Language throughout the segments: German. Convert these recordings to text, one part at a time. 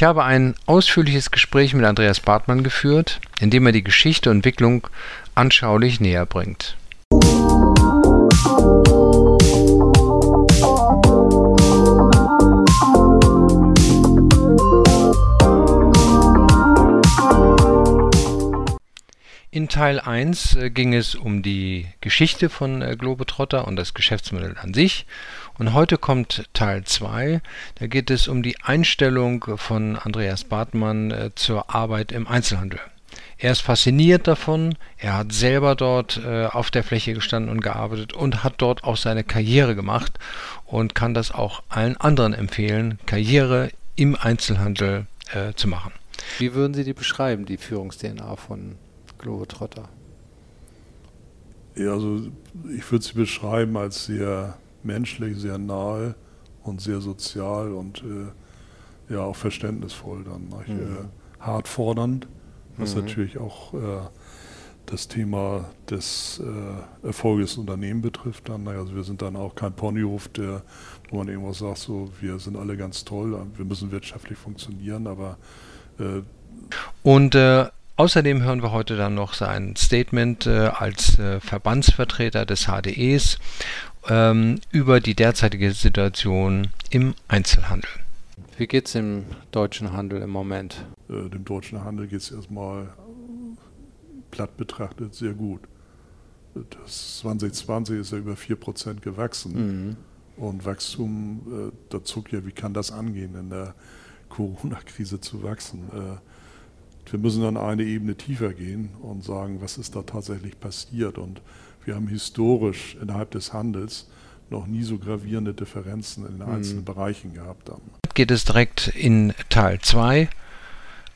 Ich habe ein ausführliches Gespräch mit Andreas Bartmann geführt, in dem er die Geschichte und Entwicklung anschaulich näher bringt. In Teil 1 äh, ging es um die Geschichte von äh, Globetrotter und das Geschäftsmodell an sich. Und heute kommt Teil 2. Da geht es um die Einstellung von Andreas Bartmann äh, zur Arbeit im Einzelhandel. Er ist fasziniert davon, er hat selber dort äh, auf der Fläche gestanden und gearbeitet und hat dort auch seine Karriere gemacht und kann das auch allen anderen empfehlen, Karriere im Einzelhandel äh, zu machen. Wie würden Sie die beschreiben, die Führungs-DNA von Globetrotter? Ja, also ich würde sie beschreiben als sehr menschlich, sehr nahe und sehr sozial und äh, ja auch verständnisvoll dann. Mhm. Äh, hart fordernd, was mhm. natürlich auch äh, das Thema des äh, Erfolges des Unternehmens betrifft. Dann. Also wir sind dann auch kein Ponyhof, der, wo man irgendwas sagt, so wir sind alle ganz toll, wir müssen wirtschaftlich funktionieren, aber äh, und äh, Außerdem hören wir heute dann noch sein Statement äh, als äh, Verbandsvertreter des HDEs ähm, über die derzeitige Situation im Einzelhandel. Wie geht es im deutschen Handel im Moment? Äh, dem deutschen Handel geht es erstmal platt betrachtet sehr gut. Das 2020 ist ja über 4% gewachsen. Mhm. Und Wachstum, äh, da zuckt ja, wie kann das angehen, in der Corona-Krise zu wachsen? Äh, wir müssen dann eine Ebene tiefer gehen und sagen, was ist da tatsächlich passiert. Und wir haben historisch innerhalb des Handels noch nie so gravierende Differenzen in den mhm. einzelnen Bereichen gehabt. Dann. Geht es direkt in Teil 2.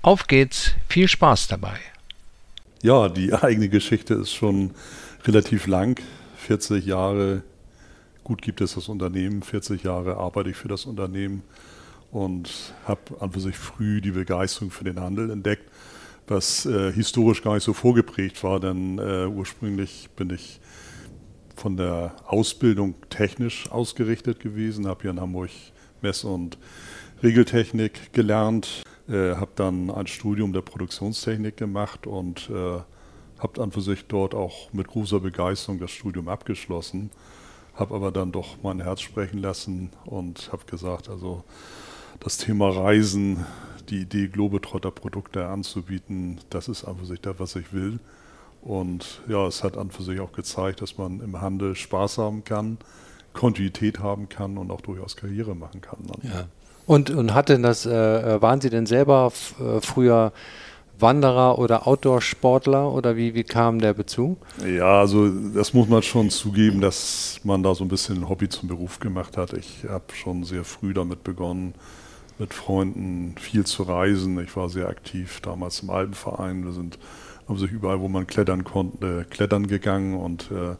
Auf geht's, viel Spaß dabei. Ja, die eigene Geschichte ist schon relativ lang. 40 Jahre, gut gibt es das Unternehmen, 40 Jahre arbeite ich für das Unternehmen und habe an für sich früh die Begeisterung für den Handel entdeckt, was äh, historisch gar nicht so vorgeprägt war, denn äh, ursprünglich bin ich von der Ausbildung technisch ausgerichtet gewesen, habe hier in Hamburg Mess- und Regeltechnik gelernt, äh, habe dann ein Studium der Produktionstechnik gemacht und äh, habe an für sich dort auch mit großer Begeisterung das Studium abgeschlossen, habe aber dann doch mein Herz sprechen lassen und habe gesagt, also das Thema Reisen, die Idee, Globetrotter-Produkte anzubieten, das ist an für sich das, was ich will. Und ja, es hat an für sich auch gezeigt, dass man im Handel Spaß haben kann, Kontinuität haben kann und auch durchaus Karriere machen kann. Ja. Und, und hat denn das, äh, äh waren Sie denn selber äh, früher Wanderer oder Outdoor-Sportler oder wie, wie kam der Bezug? Ja, also das muss man schon zugeben, dass man da so ein bisschen ein Hobby zum Beruf gemacht hat. Ich habe schon sehr früh damit begonnen, mit Freunden viel zu reisen. Ich war sehr aktiv damals im Alpenverein. Wir sind sich überall, wo man klettern konnte, klettern gegangen und äh,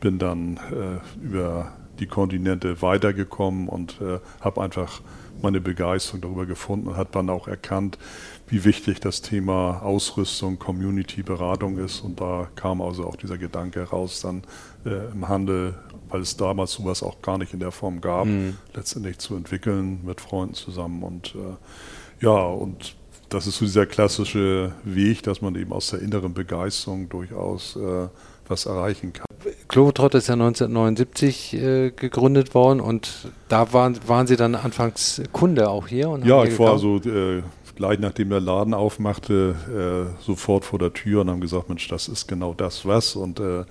bin dann äh, über die Kontinente weitergekommen und äh, habe einfach meine Begeisterung darüber gefunden und hat dann auch erkannt, wie wichtig das Thema Ausrüstung, Community, Beratung ist. Und da kam also auch dieser Gedanke raus, dann äh, im Handel weil es damals sowas auch gar nicht in der Form gab, mhm. letztendlich zu entwickeln mit Freunden zusammen. Und äh, ja, und das ist so dieser klassische Weg, dass man eben aus der inneren Begeisterung durchaus äh, was erreichen kann. Globetrott ist ja 1979 äh, gegründet worden und da waren, waren Sie dann anfangs Kunde auch hier? ja, ich war so äh, gleich nachdem der Laden aufmachte, äh, sofort vor der Tür und haben gesagt, Mensch, das ist genau das was. Und äh,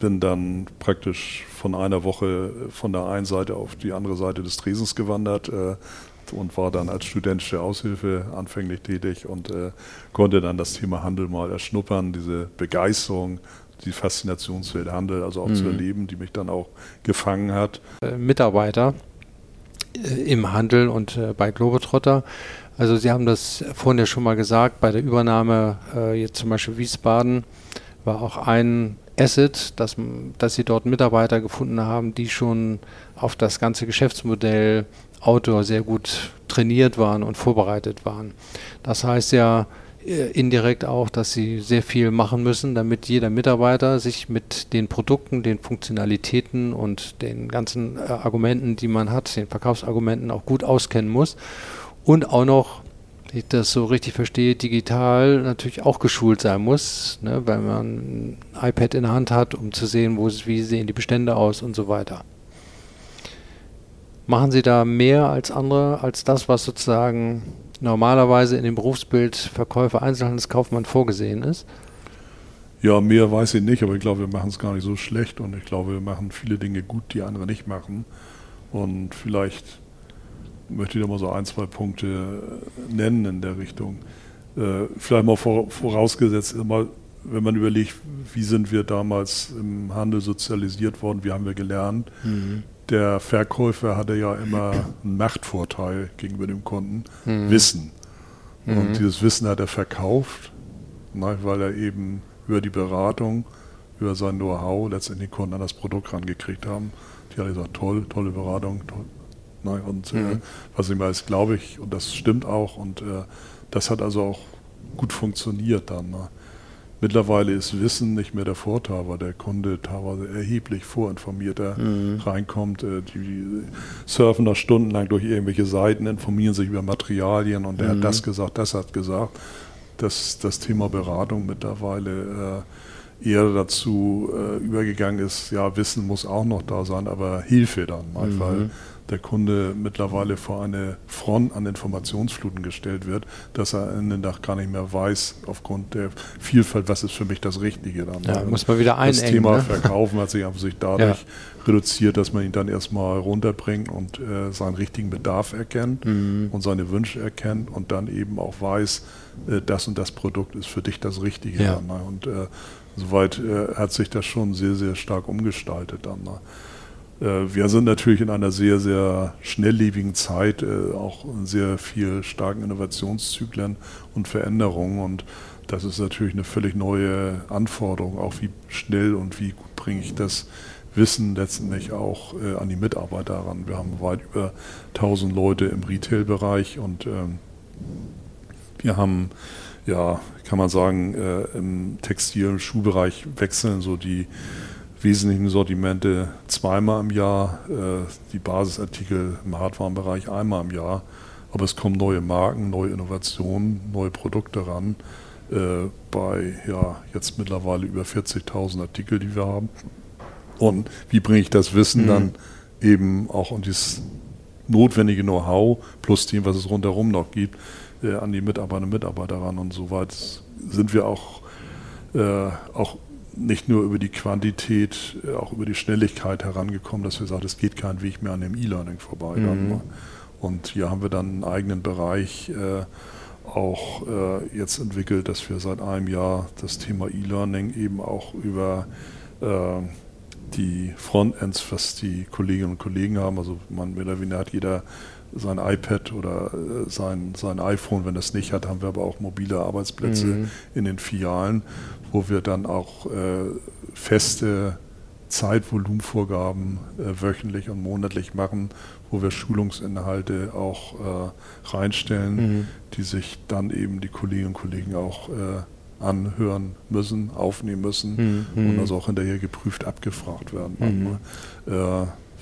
bin dann praktisch von einer Woche von der einen Seite auf die andere Seite des Tresens gewandert äh, und war dann als studentische Aushilfe anfänglich tätig und äh, konnte dann das Thema Handel mal erschnuppern, diese Begeisterung, die Faszinationswelt Handel, also auch mhm. zu erleben, die mich dann auch gefangen hat. Äh, Mitarbeiter im Handel und bei Globetrotter also Sie haben das vorhin ja schon mal gesagt, bei der Übernahme äh, jetzt zum Beispiel Wiesbaden war auch ein Asset, dass, dass Sie dort Mitarbeiter gefunden haben, die schon auf das ganze Geschäftsmodell Outdoor sehr gut trainiert waren und vorbereitet waren. Das heißt ja äh, indirekt auch, dass Sie sehr viel machen müssen, damit jeder Mitarbeiter sich mit den Produkten, den Funktionalitäten und den ganzen äh, Argumenten, die man hat, den Verkaufsargumenten auch gut auskennen muss und auch noch, ich das so richtig verstehe, digital natürlich auch geschult sein muss, ne, weil man ein iPad in der Hand hat, um zu sehen, wo wie sehen die Bestände aus und so weiter. Machen Sie da mehr als andere, als das, was sozusagen normalerweise in dem Berufsbild Verkäufer, Einzelhandelskaufmann vorgesehen ist? Ja, mehr weiß ich nicht, aber ich glaube, wir machen es gar nicht so schlecht und ich glaube, wir machen viele Dinge gut, die andere nicht machen. Und vielleicht möchte ich da mal so ein, zwei Punkte nennen in der Richtung. Äh, vielleicht mal vor, vorausgesetzt, wenn man überlegt, wie sind wir damals im Handel sozialisiert worden, wie haben wir gelernt. Mhm. Der Verkäufer hatte ja immer einen Machtvorteil gegenüber dem Kunden, mhm. Wissen. Und mhm. dieses Wissen hat er verkauft, ne, weil er eben über die Beratung, über sein Know-how letztendlich Kunden an das Produkt rangekriegt haben. Die haben gesagt, toll, tolle Beratung. Toll. Ne? Und mhm. äh, was ich weiß, glaube ich, und das stimmt auch. Und äh, das hat also auch gut funktioniert dann. Ne? Mittlerweile ist Wissen nicht mehr der Vorteil, weil der Kunde teilweise erheblich vorinformierter mhm. reinkommt. Äh, die surfen da stundenlang durch irgendwelche Seiten, informieren sich über Materialien und der mhm. hat das gesagt, das hat gesagt dass das Thema Beratung mittlerweile äh, eher dazu äh, übergegangen ist, ja, Wissen muss auch noch da sein, aber Hilfe dann mal, mhm. weil der Kunde mittlerweile vor eine Front an Informationsfluten gestellt wird, dass er in den Tag gar nicht mehr weiß, aufgrund der Vielfalt, was ist für mich das Richtige dann. Ja, ne? muss man wieder einengen. Das Thema ne? Verkaufen hat sich einfach sich dadurch ja. reduziert, dass man ihn dann erstmal runterbringt und äh, seinen richtigen Bedarf erkennt mhm. und seine Wünsche erkennt und dann eben auch weiß, äh, das und das Produkt ist für dich das Richtige. Ja. Dann, ne? Und äh, soweit äh, hat sich das schon sehr, sehr stark umgestaltet dann. Ne? Äh, wir sind natürlich in einer sehr, sehr schnelllebigen Zeit, äh, auch in sehr viel starken Innovationszyklen und Veränderungen. Und das ist natürlich eine völlig neue Anforderung, auch wie schnell und wie gut bringe ich das Wissen letztendlich auch äh, an die Mitarbeiter ran. Wir haben weit über 1000 Leute im Retail-Bereich und ähm, wir haben, ja, kann man sagen, im Textil- und Schuhbereich wechseln so die wesentlichen Sortimente zweimal im Jahr, äh, die Basisartikel im Hardwarenbereich einmal im Jahr. Aber es kommen neue Marken, neue Innovationen, neue Produkte ran. Äh, bei ja, jetzt mittlerweile über 40.000 Artikel, die wir haben. Und wie bringe ich das Wissen mhm. dann eben auch und dieses notwendige Know-how plus dem, was es rundherum noch gibt, äh, an die Mitarbeiterinnen und Mitarbeiter ran. Und soweit sind wir auch, auch nicht nur über die Quantität, äh, auch über die Schnelligkeit herangekommen, dass wir sagen, es geht kein Weg mehr an dem E-Learning vorbei. Mhm. Und hier haben wir dann einen eigenen Bereich äh, auch äh, jetzt entwickelt, dass wir seit einem Jahr das Thema E-Learning eben auch über äh, die Frontends, was die Kolleginnen und Kollegen haben, also man mehr oder weniger hat jeder sein iPad oder äh, sein, sein iPhone, wenn das nicht hat, haben wir aber auch mobile Arbeitsplätze mhm. in den Filialen, wo wir dann auch äh, feste Zeitvolumenvorgaben äh, wöchentlich und monatlich machen, wo wir Schulungsinhalte auch äh, reinstellen, mhm. die sich dann eben die Kolleginnen und Kollegen auch äh, anhören müssen, aufnehmen müssen mhm. und also auch hinterher geprüft abgefragt werden. Mhm.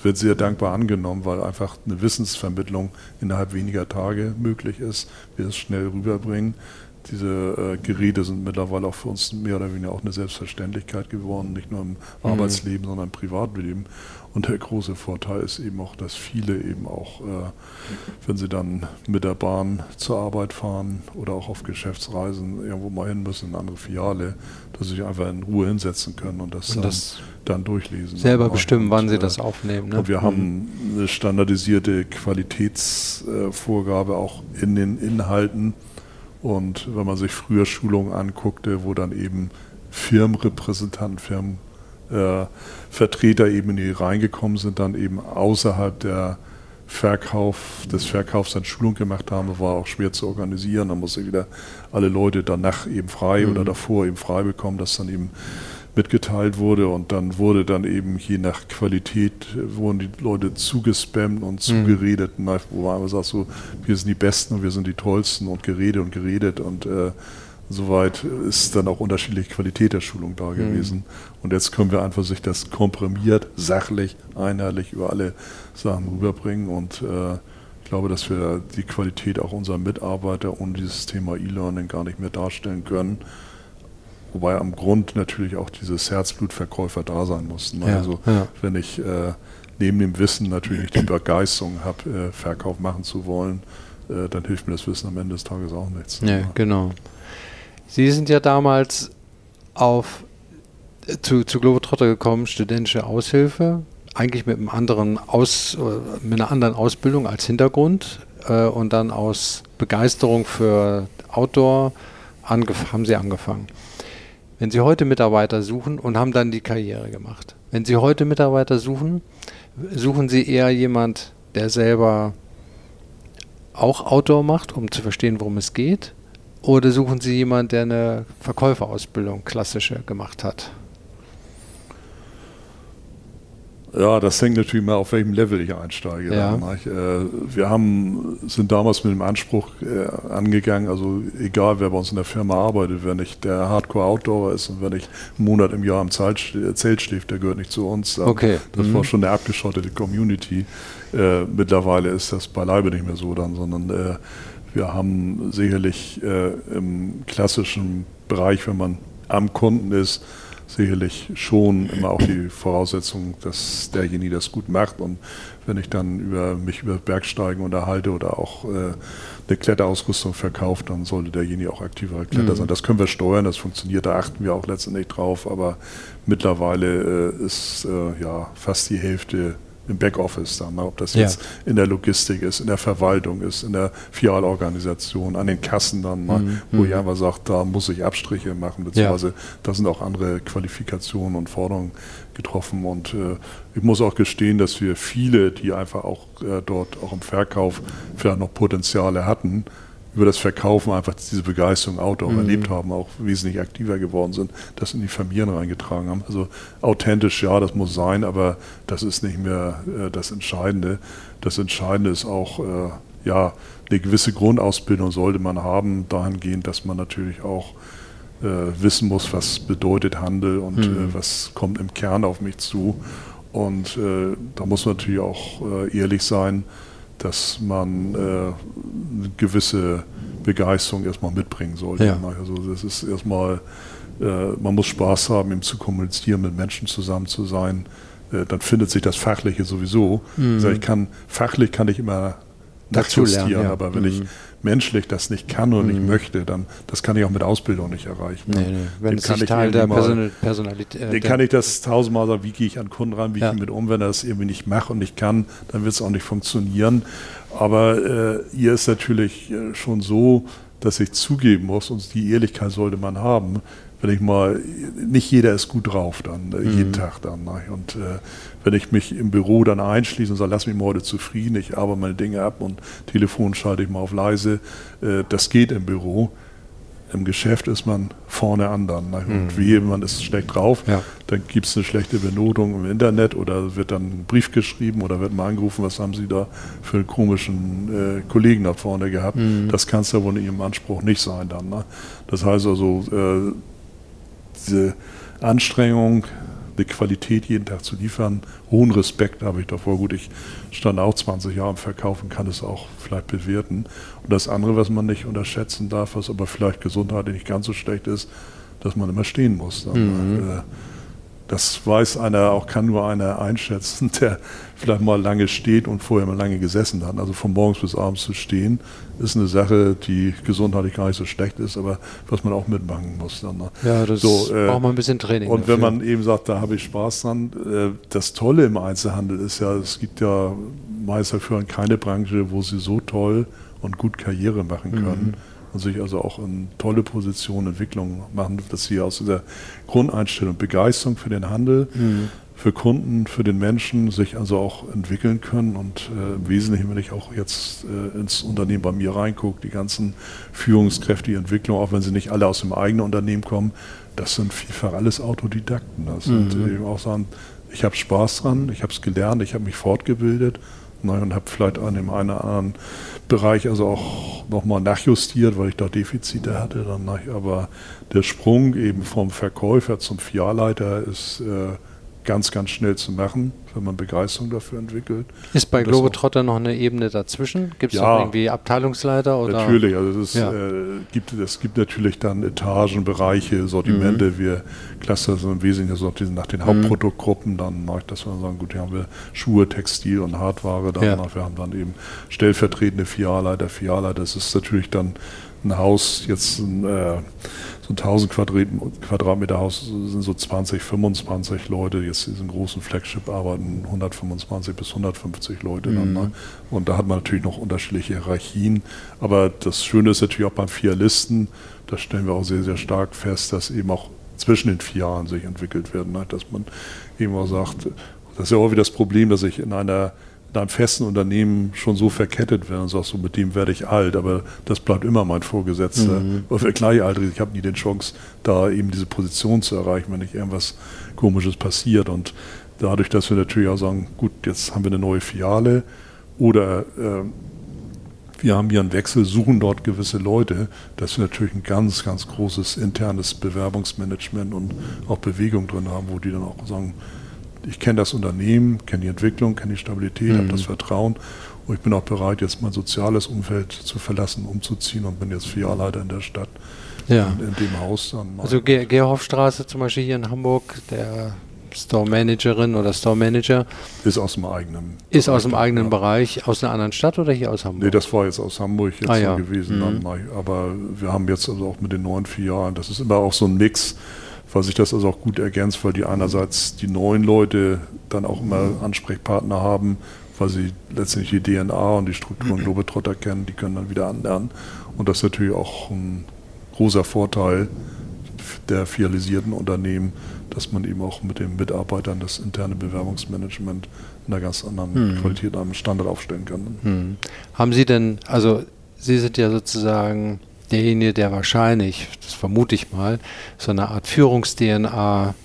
Wird sehr dankbar angenommen, weil einfach eine Wissensvermittlung innerhalb weniger Tage möglich ist. Wir es schnell rüberbringen diese äh, Geräte sind mittlerweile auch für uns mehr oder weniger auch eine Selbstverständlichkeit geworden, nicht nur im mhm. Arbeitsleben, sondern im Privatleben. Und der große Vorteil ist eben auch, dass viele eben auch, äh, wenn sie dann mit der Bahn zur Arbeit fahren oder auch auf Geschäftsreisen irgendwo mal hin müssen, in andere Filiale, dass sie sich einfach in Ruhe hinsetzen können und das, und das dann, durchlesen. Selber bestimmen, und, wann sie äh, das aufnehmen. Ne? Und wir mhm. haben eine standardisierte Qualitätsvorgabe auch in den Inhalten und wenn man sich früher Schulungen anguckte, wo dann eben Firmenrepräsentanten, Firmenvertreter äh, eben in die reingekommen sind, dann eben außerhalb der Verkauf, des Verkaufs dann Schulung gemacht haben, war auch schwer zu organisieren. Da musste wieder alle Leute danach eben frei mhm. oder davor eben frei bekommen, dass dann eben mitgeteilt wurde und dann wurde dann eben je nach Qualität wurden die Leute zugespammt und mhm. zugeredet, mhm. wo man sagt so, wir sind die Besten und wir sind die Tollsten und geredet und geredet und äh, soweit ist dann auch unterschiedliche Qualität der Schulung da mhm. gewesen. Mhm. Und jetzt können wir einfach sich das komprimiert, sachlich, einheitlich über alle Sachen rüberbringen und äh, Ich glaube, dass wir die Qualität auch unserer Mitarbeiter ohne dieses Thema E-Learning gar nicht mehr darstellen können. Wobei am Grund natürlich auch dieses Herzblutverkäufer da sein mussten. Ja, also ja. wenn ich äh, neben dem Wissen natürlich nicht die Begeisterung habe, äh, Verkauf machen zu wollen, äh, dann hilft mir das Wissen am Ende des Tages auch nichts. Ja, genau. Sie sind ja damals auf äh, zu, zu Globetrotter gekommen, studentische Aushilfe, eigentlich mit einem anderen Aus, äh, mit einer anderen Ausbildung als Hintergrund äh, und dann aus Begeisterung für Outdoor haben Sie angefangen. Wenn Sie heute Mitarbeiter suchen und haben dann die Karriere gemacht. Wenn Sie heute Mitarbeiter suchen, suchen Sie eher jemand, der selber auch Outdoor macht, um zu verstehen, worum es geht? Oder suchen Sie jemanden, der eine Verkäuferausbildung klassische gemacht hat? Ja, das hängt natürlich mal auf welchem Level ich einsteige. Ja. Dann, äh, wir haben, sind damals mit dem Anspruch äh, angegangen, also egal wer bei uns in der Firma arbeitet, wenn nicht der Hardcore-Outdoorer ist und wenn nicht einen Monat im Jahr im Zelt, schläft, der gehört nicht zu uns. Okay. Das mhm. war schon eine abgeschottete Community. Äh, mittlerweile ist das beileibe nicht mehr so dann, sondern äh, wir haben sicherlich äh, im klassischen Bereich, wenn man am Kunden ist, sicherlich schon immer auch die Voraussetzung, dass derjenige das gut macht. Und wenn ich dann über mich über Bergsteigen unterhalte oder auch äh, eine Kletterausrüstung verkauft, dann sollte derjenige auch aktiver Kletter mhm. sein. Das können wir steuern, das funktioniert, da achten wir auch letztendlich drauf, aber mittlerweile äh, ist äh, ja fast die Hälfte im Backoffice dann, ne? ob das jetzt ja. in der Logistik ist, in der Verwaltung ist, in der Filialorganisation, an den Kassen dann, ne? mhm. wo ich mhm. einfach sage, da muss ich Abstriche machen, beziehungsweise ja. da sind auch andere Qualifikationen und Forderungen getroffen und äh, ich muss auch gestehen, dass wir viele, die einfach auch äh, dort auch im Verkauf vielleicht noch Potenziale hatten, über das Verkaufen einfach diese Begeisterung Outdoor mhm. erlebt haben, auch wesentlich aktiver geworden sind, das in die Familien reingetragen haben. Also authentisch, ja, das muss sein, aber das ist nicht mehr äh, das Entscheidende. Das Entscheidende ist auch, äh, ja, eine gewisse Grundausbildung sollte man haben, dahingehend, dass man natürlich auch äh, wissen muss, was bedeutet Handel und äh, mhm. was kommt im Kern auf mich zu. Und äh, da muss man natürlich auch äh, ehrlich sein, dass man äh, eine gewisse Begeisterung erstmal mitbringen sollte. Ja. Also das ist erstmal, äh, man muss Spaß haben, eben zu kommunizieren, mit Menschen zusammen zu sein. Äh, dann findet sich das Fachliche sowieso. Mhm. Also ich kann, fachlich kann ich immer nachjustieren, ja. aber wenn mhm. ich menschlich das nicht kann und mhm. nicht möchte, dann das kann ich auch mit Ausbildung nicht erreichen. Nee, nee. Wenn es nicht Teil der Person Personalität äh, Den kann ich das tausendmal sagen, wie gehe ich an Kunden ran, wie ja. ich mit um, wenn er das irgendwie nicht macht und nicht kann, dann wird es auch nicht funktionieren. Aber äh, hier ist natürlich äh, schon so, dass ich zugeben muss, und die Ehrlichkeit sollte man haben, wenn ich mal, nicht jeder ist gut drauf dann, äh, mhm. jeden Tag dann. Ne? Und äh, wenn ich mich im Büro dann einschließe und sage, lass mich mal heute zufrieden, ich arbeite meine Dinge ab und Telefon schalte ich mal auf leise, äh, das geht im Büro. Im Geschäft ist man vorne an dann. Ne? Und mhm. wie jemand ist schlecht drauf, ja. dann gibt es eine schlechte Benotung im Internet oder wird dann ein Brief geschrieben oder wird mal angerufen, was haben Sie da für einen komischen äh, Kollegen da vorne gehabt. Mhm. Das kann es ja wohl in Ihrem Anspruch nicht sein dann. Ne? Das heißt also, äh, diese Anstrengung, die Qualität jeden Tag zu liefern. Hohen Respekt habe ich davor. Gut, ich stand auch 20 Jahre im Verkauf und kann es auch vielleicht bewerten. Und das andere, was man nicht unterschätzen darf, was aber vielleicht gesundheitlich nicht ganz so schlecht ist, dass man immer stehen muss. Mhm. äh, das weiß einer, auch kann nur einer einschätzen, der vielleicht mal lange steht und vorher mal lange gesessen hat. Also von morgens bis abends zu stehen, ist eine Sache, die gesundheitlich gar nicht so schlecht ist, aber was man auch mitmachen muss. Dann, ne? Ja, das so, äh, braucht man ein bisschen Training. Und dafür. wenn man eben sagt, da habe ich Spaß dran, äh, das Tolle im Einzelhandel ist ja, es gibt ja meist dafür keine Branche, wo sie so toll und gut Karriere machen können. Mhm und sich also auch in tolle Positionen, Entwicklungen machen, dass sie aus dieser Grundeinstellung Begeisterung für den Handel, mhm. für Kunden, für den Menschen sich also auch entwickeln können und äh, im Wesentlichen, wenn ich auch jetzt äh, ins Unternehmen bei mir reingucke, die ganzen Führungskräfte, die Entwicklung, auch wenn sie nicht alle aus dem eigenen Unternehmen kommen, das sind vielfach alles Autodidakten. Das mhm. sind eben auch sagen, ich habe Spaß dran, ich habe es gelernt, ich habe mich fortgebildet ne, und habe vielleicht an dem einen oder anderen Bereich also auch nochmal nachjustiert, weil ich da Defizite hatte. Dann, aber der Sprung eben vom Verkäufer zum Filialleiter ist äh, ganz, ganz schnell zu machen, wenn man Begeisterung dafür entwickelt. Ist bei Globetrotter noch eine Ebene dazwischen? Gibt es ja, irgendwie Abteilungsleiter? Oder? Natürlich, also es, ja. äh, gibt, es gibt natürlich dann Etagen, Bereiche, Sortimente. Mhm. Wir clustern so im Wesentlichen so nach den mhm. Hauptproduktgruppen. Dann mag ich das mal sagen, gut, hier haben wir Schuhe, Textil und Hardware. Dann ja. Wir haben dann eben stellvertretende Filialleiter, Filialleiter. Das ist natürlich dann ein Haus, jetzt ein, äh, so ein 1000 Quadratmeter Haus sind so 20, 25 Leute. Jetzt in diesem großen Flagship arbeiten 125 bis 150 Leute. Mhm. Dann, ne? Und da hat man natürlich noch unterschiedliche Hierarchien. Aber das Schöne ist natürlich auch beim Filialisten, da stellen wir auch sehr, sehr stark fest, dass eben auch zwischen den vier Jahren sich entwickelt werden. Ne? Dass man eben auch sagt, das ist ja auch wieder das Problem, dass ich in einer in einem festen Unternehmen schon so verkettet werden und sagst so, mit dem werde ich alt, aber das bleibt immer mein Vorgesetzter. Mhm. Oder gleichaltrig, ich habe nie die Chance, da eben diese Position zu erreichen, wenn nicht irgendwas Komisches passiert. Und dadurch, dass wir natürlich auch sagen, gut, jetzt haben wir eine neue Filiale oder äh, wir haben hier einen Wechsel, suchen dort gewisse Leute, dass wir natürlich ein ganz, ganz großes internes Bewerbungsmanagement und auch Bewegung drin haben, wo die dann auch sagen, ich kenne das Unternehmen, kenne die Entwicklung, kenne die Stabilität, mhm. habe das Vertrauen und ich bin auch bereit, jetzt mein soziales Umfeld zu verlassen, umzuziehen und bin jetzt Filialleiter in der Stadt. Ja. In, in dem Haus dann. Also Ge Gerhofstraße zum Beispiel hier in Hamburg, der Store Managerin oder Store Manager. Ist aus dem eigenen. Ist aus dem eigenen ja. Bereich, aus einer anderen Stadt oder hier aus Hamburg? Nee, das war jetzt aus Hamburg jetzt ah, ja. gewesen. Mhm. Dann, aber wir haben jetzt also auch mit den neuen vier Jahren, das ist immer auch so ein Mix weil sich das also auch gut ergänzt, weil die einerseits die neuen Leute dann auch immer Ansprechpartner haben, weil sie letztendlich die DNA und die Strukturen Globetrotter kennen, die können dann wieder anlernen. Und das ist natürlich auch ein großer Vorteil der filialisierten Unternehmen, dass man eben auch mit den Mitarbeitern das interne Bewerbungsmanagement in einer ganz anderen hm. Qualität, einem Standard aufstellen kann. Hm. Haben Sie denn, also Sie sind ja sozusagen derjenige, der wahrscheinlich, das vermute ich mal, so eine Art Führungs-DNA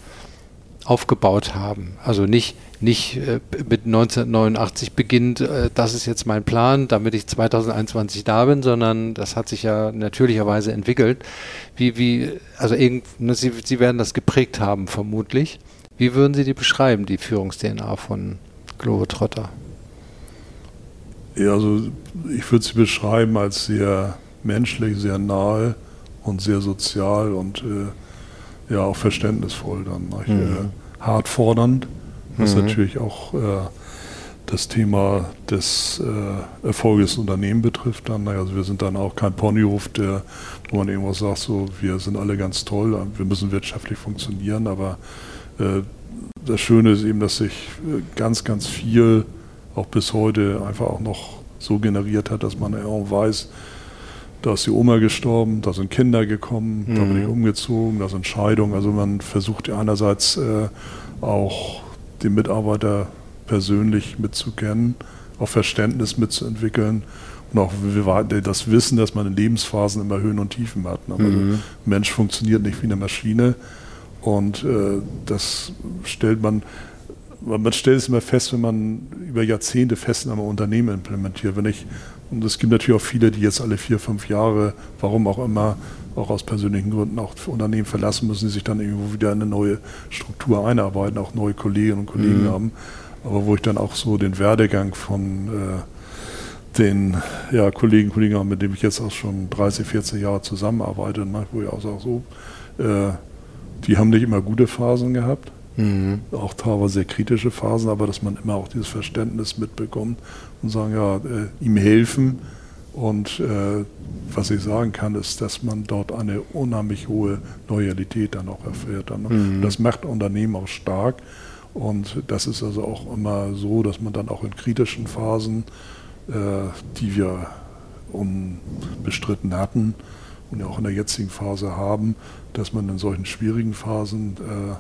aufgebaut haben. Also nicht, nicht äh, mit 1989 beginnt, äh, das ist jetzt mein Plan, damit ich 2021 da bin, sondern das hat sich ja natürlicherweise entwickelt. Wie, wie, also irgend, ne, Sie, Sie werden das geprägt haben, vermutlich. Wie würden Sie die beschreiben, die Führungs-DNA von Globetrotter? Ja, also ich würde sie beschreiben als sehr menschlich, sehr nahe und sehr sozial und äh, ja auch verständnisvoll dann. Mhm. Äh, hart fordernd, was mhm. natürlich auch äh, das Thema des äh, Erfolges des Unternehmens betrifft. Dann, also wir sind dann auch kein Ponyhof, der, wo man irgendwas sagt, so wir sind alle ganz toll, wir müssen wirtschaftlich funktionieren, aber äh, das Schöne ist eben, dass sich äh, ganz, ganz viel auch bis heute einfach auch noch so generiert hat, dass man auch weiß, da ist die Oma gestorben, da sind Kinder gekommen, mhm. da bin ich mhm. umgezogen, da sind Scheidungen. Also man versucht ja einerseits äh, auch den Mitarbeiter persönlich mitzukennen, auch Verständnis mitzuentwickeln und auch das Wissen, dass man in Lebensphasen immer Höhen und Tiefen hat. Ne? Also mhm. Mensch funktioniert nicht wie eine Maschine und äh, das stellt man man stellt es immer fest, wenn man über Jahrzehnte fest in einem Unternehmen implementiert. Wenn ich und es gibt natürlich auch viele, die jetzt alle vier, fünf Jahre, warum auch immer, auch aus persönlichen Gründen auch Unternehmen verlassen müssen, die sich dann irgendwo wieder in eine neue Struktur einarbeiten, auch neue Kolleginnen und Kollegen mhm. haben. Aber wo ich dann auch so den Werdegang von äh, den ja, Kollegen, Kollegen habe, mit denen ich jetzt auch schon 30, 40 Jahre zusammenarbeite, ne, wo ich auch sage, so, äh, die haben nicht immer gute Phasen gehabt, Mhm. Auch teilweise sehr kritische Phasen, aber dass man immer auch dieses Verständnis mitbekommt und sagen, ja, äh, ihm helfen. Und äh, was ich sagen kann, ist, dass man dort eine unheimlich hohe Loyalität dann auch erfährt. Dann, ne? mhm. Das macht Unternehmen auch stark. Und das ist also auch immer so, dass man dann auch in kritischen Phasen, äh, die wir unbestritten hatten und ja auch in der jetzigen Phase haben, dass man in solchen schwierigen Phasen äh,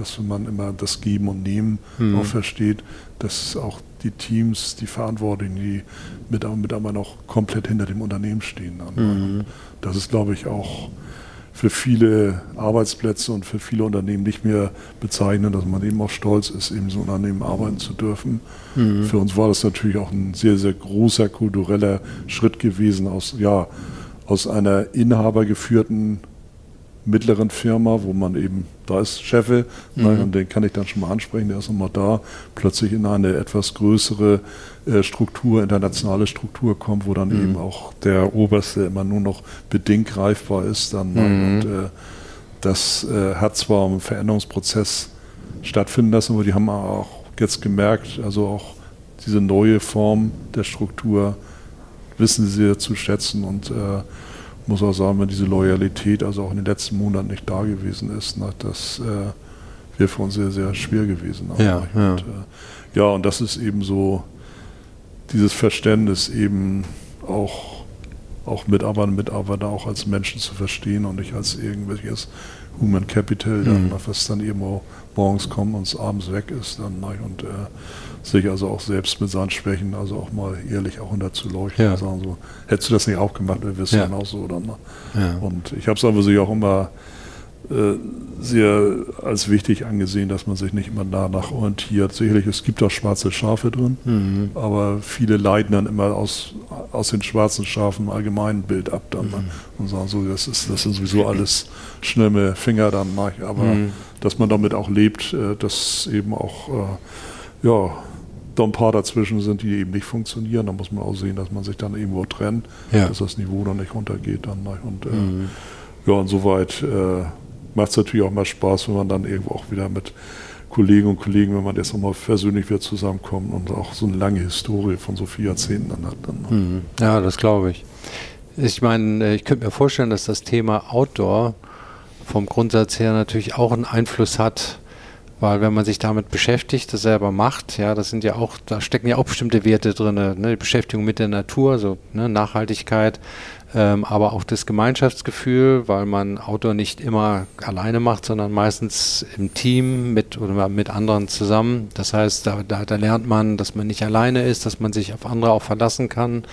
dass man immer das Geben und Nehmen mhm. auch versteht, dass auch die Teams, die Verantwortlichen, die Mitarbeiter noch komplett hinter dem Unternehmen stehen. Mhm. Das ist, glaube ich, auch für viele Arbeitsplätze und für viele Unternehmen nicht mehr bezeichnend, dass man eben auch stolz ist, eben so ein Unternehmen arbeiten zu dürfen. Mhm. Für uns war das natürlich auch ein sehr, sehr großer kultureller Schritt gewesen aus, ja, aus einer inhabergeführten mittleren Firma, wo man eben, da ist Cheffe, mhm. und den kann ich dann schon mal ansprechen, der ist nochmal da, plötzlich in eine etwas größere äh, Struktur, internationale Struktur kommt, wo dann mhm. eben auch der Oberste immer nur noch bedingt greifbar ist. Dann, mhm. Und äh, das äh, hat zwar einen Veränderungsprozess stattfinden lassen, aber die haben auch jetzt gemerkt, also auch diese neue Form der Struktur wissen sie sehr zu schätzen und äh, muss auch sagen, wenn diese Loyalität also auch in den letzten Monaten nicht da gewesen ist, na, das äh, wäre für uns sehr, sehr schwer gewesen. Ja, ja. Und, äh, ja, und das ist eben so dieses Verständnis eben auch, auch Mitarbeiter und Mitarbeiter auch als Menschen zu verstehen und nicht als irgendwelches Human Capital, dann, mhm. was dann eben auch morgens kommt und abends weg ist. Dann, und äh, sich also auch selbst mit seinen Schwächen also auch mal ehrlich auch unter zu leuchten ja. und sagen so, hättest du das nicht auch gemacht, wir wissen ja. dann auch so. Dann, ne? ja. Und ich habe es aber sich auch immer äh, sehr als wichtig angesehen, dass man sich nicht immer danach orientiert. Sicherlich, es gibt auch schwarze Schafe drin, mhm. aber viele leiden dann immer aus, aus den schwarzen Schafen im allgemeinen Bild ab dann ne? mhm. und sagen so, das ist, das sind sowieso alles schlimme Finger dann, ne? aber mhm. dass man damit auch lebt, äh, dass eben auch äh, ja, da ein paar dazwischen sind, die eben nicht funktionieren. Da muss man auch sehen, dass man sich dann irgendwo trennt, ja. dass das Niveau dann nicht runtergeht. Dann, ne? und äh, mhm. ja, insoweit äh, macht es natürlich auch mal Spaß, wenn man dann irgendwo auch wieder mit Kollegen und Kollegen, wenn man jetzt nochmal persönlich wieder zusammenkommt und auch so eine lange Historie von so vier Jahrzehnten dann hat. Dann, ne? mhm. Ja, das glaube ich. Ich meine, äh, ich könnte mir vorstellen, dass das Thema Outdoor vom Grundsatz her natürlich auch einen Einfluss hat weil wenn man sich damit beschäftigt, das selber macht, ja, das sind ja auch, da stecken ja auch bestimmte Werte drin, ne? die Beschäftigung mit der Natur, so ne? Nachhaltigkeit, ähm, aber auch das Gemeinschaftsgefühl, weil man Outdoor nicht immer alleine macht, sondern meistens im Team mit oder mit anderen zusammen. Das heißt, da, da, da lernt man, dass man nicht alleine ist, dass man sich auf andere auch verlassen kann,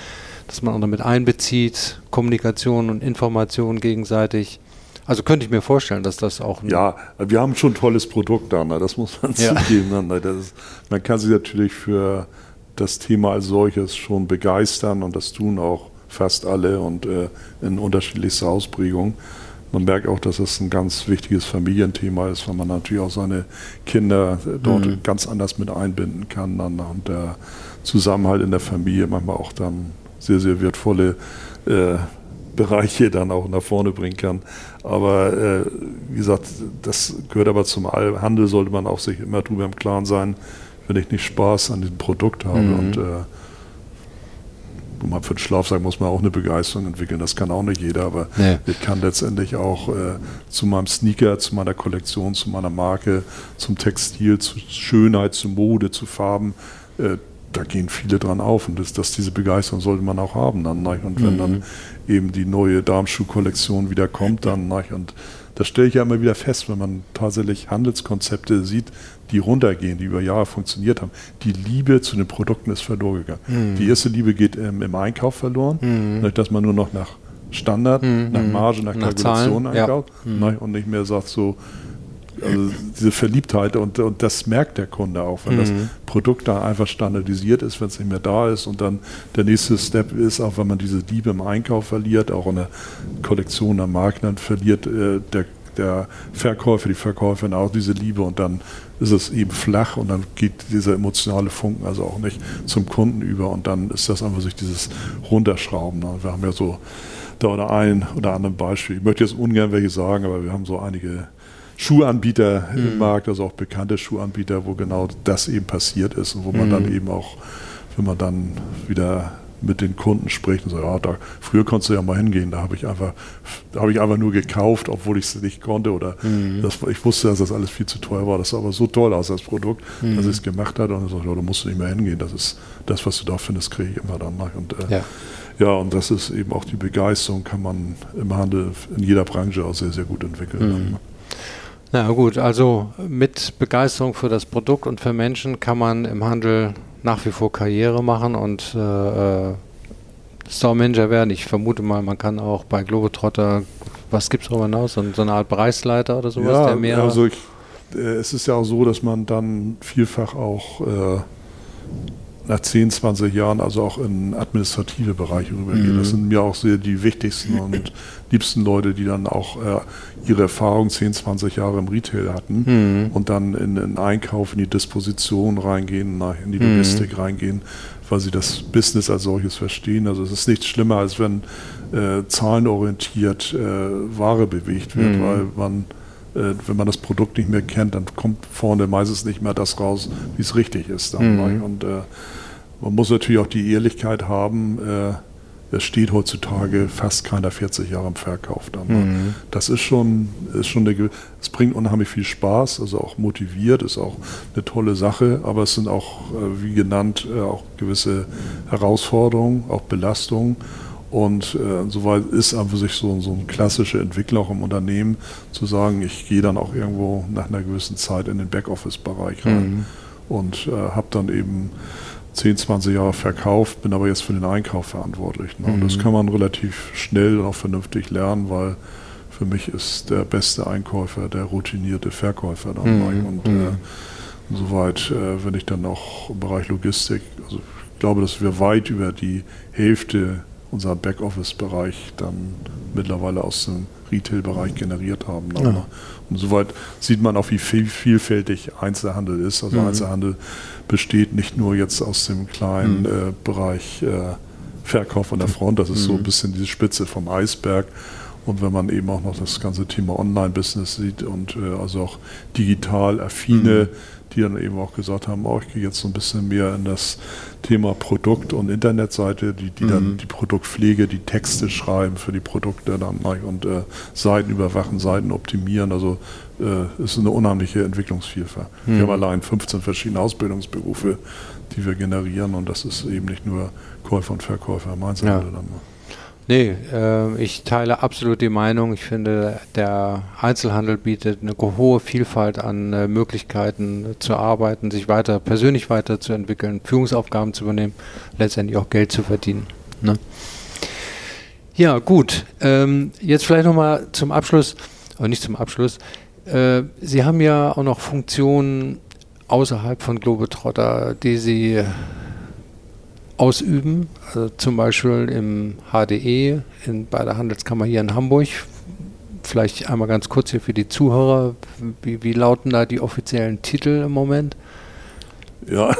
dass man andere mit einbezieht, Kommunikation und Information gegenseitig. Also könnte ich mir vorstellen, dass das auch. Ja, wir haben schon ein tolles Produkt da, ne? das muss man ja. zugeben. Ne? Ist, man kann sich natürlich für das Thema als solches schon begeistern und das tun auch fast alle und äh, in unterschiedlichster Ausprägung. Man merkt auch, dass es ein ganz wichtiges Familienthema ist, weil man natürlich auch seine Kinder dort mhm. ganz anders mit einbinden kann dann, und der Zusammenhalt in der Familie manchmal auch dann sehr, sehr wertvolle äh, Bereiche dann auch nach vorne bringen kann. Aber äh, wie gesagt, das gehört aber zum Handel, sollte man auch sich immer drüber im Klaren sein, wenn ich nicht Spaß an diesem Produkt habe. Mhm. Und äh, man für den Schlafsack muss man auch eine Begeisterung entwickeln. Das kann auch nicht jeder, aber nee. ich kann letztendlich auch äh, zu meinem Sneaker, zu meiner Kollektion, zu meiner Marke, zum Textil, zu Schönheit, zu Mode, zu Farben, äh, da gehen viele dran auf und das, das, diese Begeisterung sollte man auch haben dann. Ne? Und wenn mhm. dann eben die neue Darmschuhkollektion wieder kommt, dann ne? und das stelle ich ja immer wieder fest, wenn man tatsächlich Handelskonzepte sieht, die runtergehen, die über Jahre funktioniert haben. Die Liebe zu den Produkten ist verloren gegangen. Mhm. Die erste Liebe geht ähm, im Einkauf verloren, mhm. ne? dass man nur noch nach Standard, mhm. nach Marge, nach, nach Kalkulation einkauft ja. Ne? und nicht mehr sagt so, also diese Verliebtheit und, und das merkt der Kunde auch, wenn mhm. das Produkt da einfach standardisiert ist, wenn es nicht mehr da ist und dann der nächste Step ist, auch wenn man diese Liebe im Einkauf verliert, auch in der Kollektion am Markt, dann verliert äh, der, der Verkäufer, die Verkäuferin auch diese Liebe und dann ist es eben flach und dann geht dieser emotionale Funken also auch nicht zum Kunden über und dann ist das einfach sich dieses Runterschrauben. Ne? Wir haben ja so da oder ein oder anderen Beispiel. Ich möchte jetzt ungern welche sagen, aber wir haben so einige Schuhanbieter mhm. im Markt, also auch bekannte Schuhanbieter, wo genau das eben passiert ist und wo man mhm. dann eben auch, wenn man dann wieder mit den Kunden spricht und sagt, ja, da, früher konntest du ja mal hingehen, da habe ich einfach, da habe ich einfach nur gekauft, obwohl ich es nicht konnte oder mhm. das, ich wusste, dass das alles viel zu teuer war. Das sah aber so toll aus, das Produkt, mhm. dass ich es gemacht hat und ich sage, ja, da musst du nicht mehr hingehen. Das ist das, was du da findest, kriege ich immer dann. Und, äh, ja. ja, und das ist eben auch die Begeisterung, kann man im Handel in jeder Branche auch sehr, sehr gut entwickeln. Mhm. Na gut, also mit Begeisterung für das Produkt und für Menschen kann man im Handel nach wie vor Karriere machen und äh, äh Store Manager werden. Ich vermute mal, man kann auch bei Globetrotter, was gibt es darüber hinaus, so, so, eine Art Bereichsleiter oder sowas, ja, der mehr. Also ich, äh, es ist ja auch so, dass man dann vielfach auch äh, nach 10, 20 Jahren also auch in administrative Bereiche rübergehe. Mhm. Das sind mir auch sehr die wichtigsten und liebsten Leute, die dann auch äh, ihre Erfahrung 10, 20 Jahre im Retail hatten mhm. und dann in den Einkauf, in die Disposition reingehen, in die mhm. Logistik mhm. reingehen, weil sie das Business als solches verstehen. Also es ist nichts schlimmer, als wenn äh, zahlenorientiert äh, Ware bewegt wird, mhm. weil man wenn man das Produkt nicht mehr kennt, dann kommt vorne meistens nicht mehr das raus, wie es richtig ist. Mhm. Und äh, man muss natürlich auch die Ehrlichkeit haben, äh, es steht heutzutage fast keiner 40 Jahre im Verkauf. Dann, mhm. Das ist schon, ist schon eine, es bringt unheimlich viel Spaß, also auch motiviert, ist auch eine tolle Sache, aber es sind auch, äh, wie genannt, äh, auch gewisse Herausforderungen, auch Belastungen. Und äh, soweit ist einfach sich so, so eine klassische Entwicklung auch im Unternehmen, zu sagen, ich gehe dann auch irgendwo nach einer gewissen Zeit in den Backoffice-Bereich rein mhm. und äh, habe dann eben 10, 20 Jahre verkauft, bin aber jetzt für den Einkauf verantwortlich. Ne? Mhm. Und das mhm. kann man relativ schnell und auch vernünftig lernen, weil für mich ist der beste Einkäufer der routinierte Verkäufer dann. Mhm. Und mhm. äh, soweit, äh, wenn ich dann auch im Bereich Logistik, also ich glaube, dass wir weit über die Hälfte unser Backoffice-Bereich dann mittlerweile aus dem Retail-Bereich generiert haben. Ja. Und soweit sieht man auch, wie viel, vielfältig Einzelhandel ist. Also mhm. Einzelhandel besteht nicht nur jetzt aus dem kleinen mhm. äh, Bereich äh, Verkauf an der Front, das ist mhm. so ein bisschen diese Spitze vom Eisberg. Und wenn man eben auch noch das ganze Thema Online-Business sieht und äh, also auch digital affine mhm die dann eben auch gesagt haben, oh, ich gehe jetzt so ein bisschen mehr in das Thema Produkt- und Internetseite, die, die mhm. dann die Produktpflege, die Texte schreiben für die Produkte dann und äh, Seiten überwachen, Seiten optimieren. Also äh, ist eine unheimliche Entwicklungsvielfalt. Mhm. Wir haben allein 15 verschiedene Ausbildungsberufe, die wir generieren und das ist eben nicht nur Käufer und Verkäufer im Einzelhandel ja. dann. Nee, äh, ich teile absolut die Meinung. Ich finde, der Einzelhandel bietet eine hohe Vielfalt an äh, Möglichkeiten zu arbeiten, sich weiter persönlich weiterzuentwickeln, Führungsaufgaben zu übernehmen, letztendlich auch Geld zu verdienen. Ne? Ja, gut. Ähm, jetzt vielleicht nochmal zum Abschluss, oder nicht zum Abschluss. Äh, Sie haben ja auch noch Funktionen außerhalb von Globetrotter, die Sie ausüben, also zum Beispiel im HDE in, bei der Handelskammer hier in Hamburg. Vielleicht einmal ganz kurz hier für die Zuhörer, wie, wie lauten da die offiziellen Titel im Moment? Ja,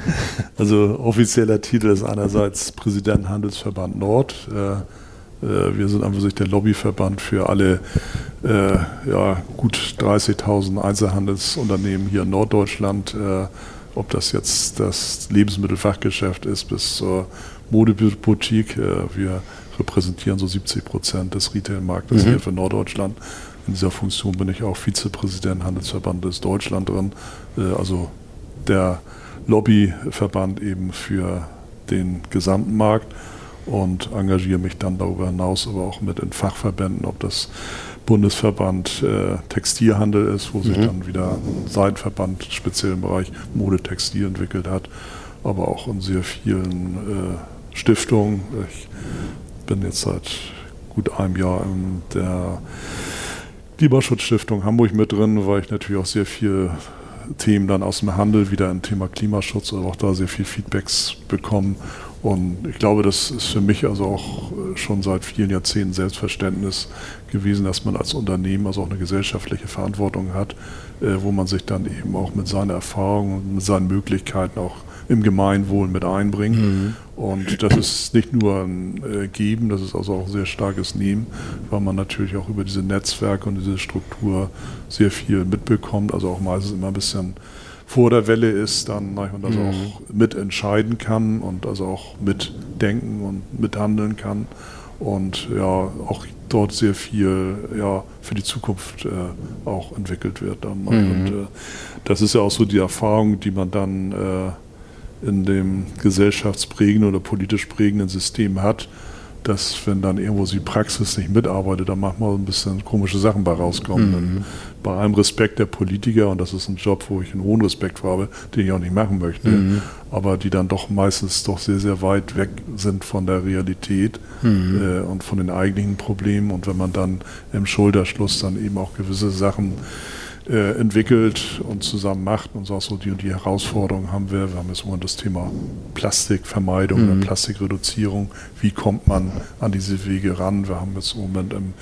also offizieller Titel ist einerseits Präsident Handelsverband Nord. Äh, äh, wir sind einfach sich der Lobbyverband für alle äh, ja, gut 30.000 Einzelhandelsunternehmen hier in Norddeutschland. Ob das jetzt das Lebensmittelfachgeschäft ist bis zur Modeboutique. Äh, wir repräsentieren so 70 Prozent des Retailmarktes mhm. hier für Norddeutschland. In dieser Funktion bin ich auch Vizepräsident Handelsverbandes Deutschland drin, äh, also der Lobbyverband eben für den gesamten Markt und engagiere mich dann darüber hinaus aber auch mit in Fachverbänden, ob das Bundesverband äh, Textilhandel ist, wo mhm. sich dann wieder ein Seitenverband speziell im Bereich Mode Textil entwickelt hat, aber auch in sehr vielen äh, Stiftungen. Ich bin jetzt seit gut einem Jahr in der Klimaschutzstiftung Hamburg mit drin, weil ich natürlich auch sehr viel Themen dann aus dem Handel wieder im Thema Klimaschutz, aber auch da sehr viel Feedbacks bekommen und ich glaube, das ist für mich also auch äh, schon seit vielen Jahrzehnten Selbstverständnis gewesen, dass man als Unternehmen also auch eine gesellschaftliche Verantwortung hat, äh, wo man sich dann eben auch mit seiner Erfahrung und mit seinen Möglichkeiten auch im Gemeinwohl mit einbringt. Mhm. Und das ist nicht nur ein äh, Geben, das ist also auch ein sehr starkes Nehmen, weil man natürlich auch über diese Netzwerke und diese Struktur sehr viel mitbekommt, also auch meistens immer ein bisschen vor der Welle ist, dann und also mhm. auch mitentscheiden kann und also auch mitdenken und mithandeln kann und ja auch dort sehr viel ja für die Zukunft äh, auch entwickelt wird. Dann, mhm. Und äh, das ist ja auch so die Erfahrung, die man dann äh, in dem gesellschaftsprägenden oder politisch prägenden System hat, dass wenn dann irgendwo die Praxis nicht mitarbeitet, dann manchmal ein bisschen komische Sachen bei rauskommen. Mhm. Bei allem Respekt der Politiker, und das ist ein Job, wo ich einen hohen Respekt habe, den ich auch nicht machen möchte, mhm. aber die dann doch meistens doch sehr, sehr weit weg sind von der Realität mhm. äh, und von den eigentlichen Problemen. Und wenn man dann im Schulterschluss dann eben auch gewisse Sachen äh, entwickelt und zusammen macht und sagt so, die und die Herausforderungen haben wir. Wir haben jetzt immer das Thema Plastikvermeidung, mhm. Plastikreduzierung. Wie kommt man an diese Wege ran? Wir haben jetzt im Moment im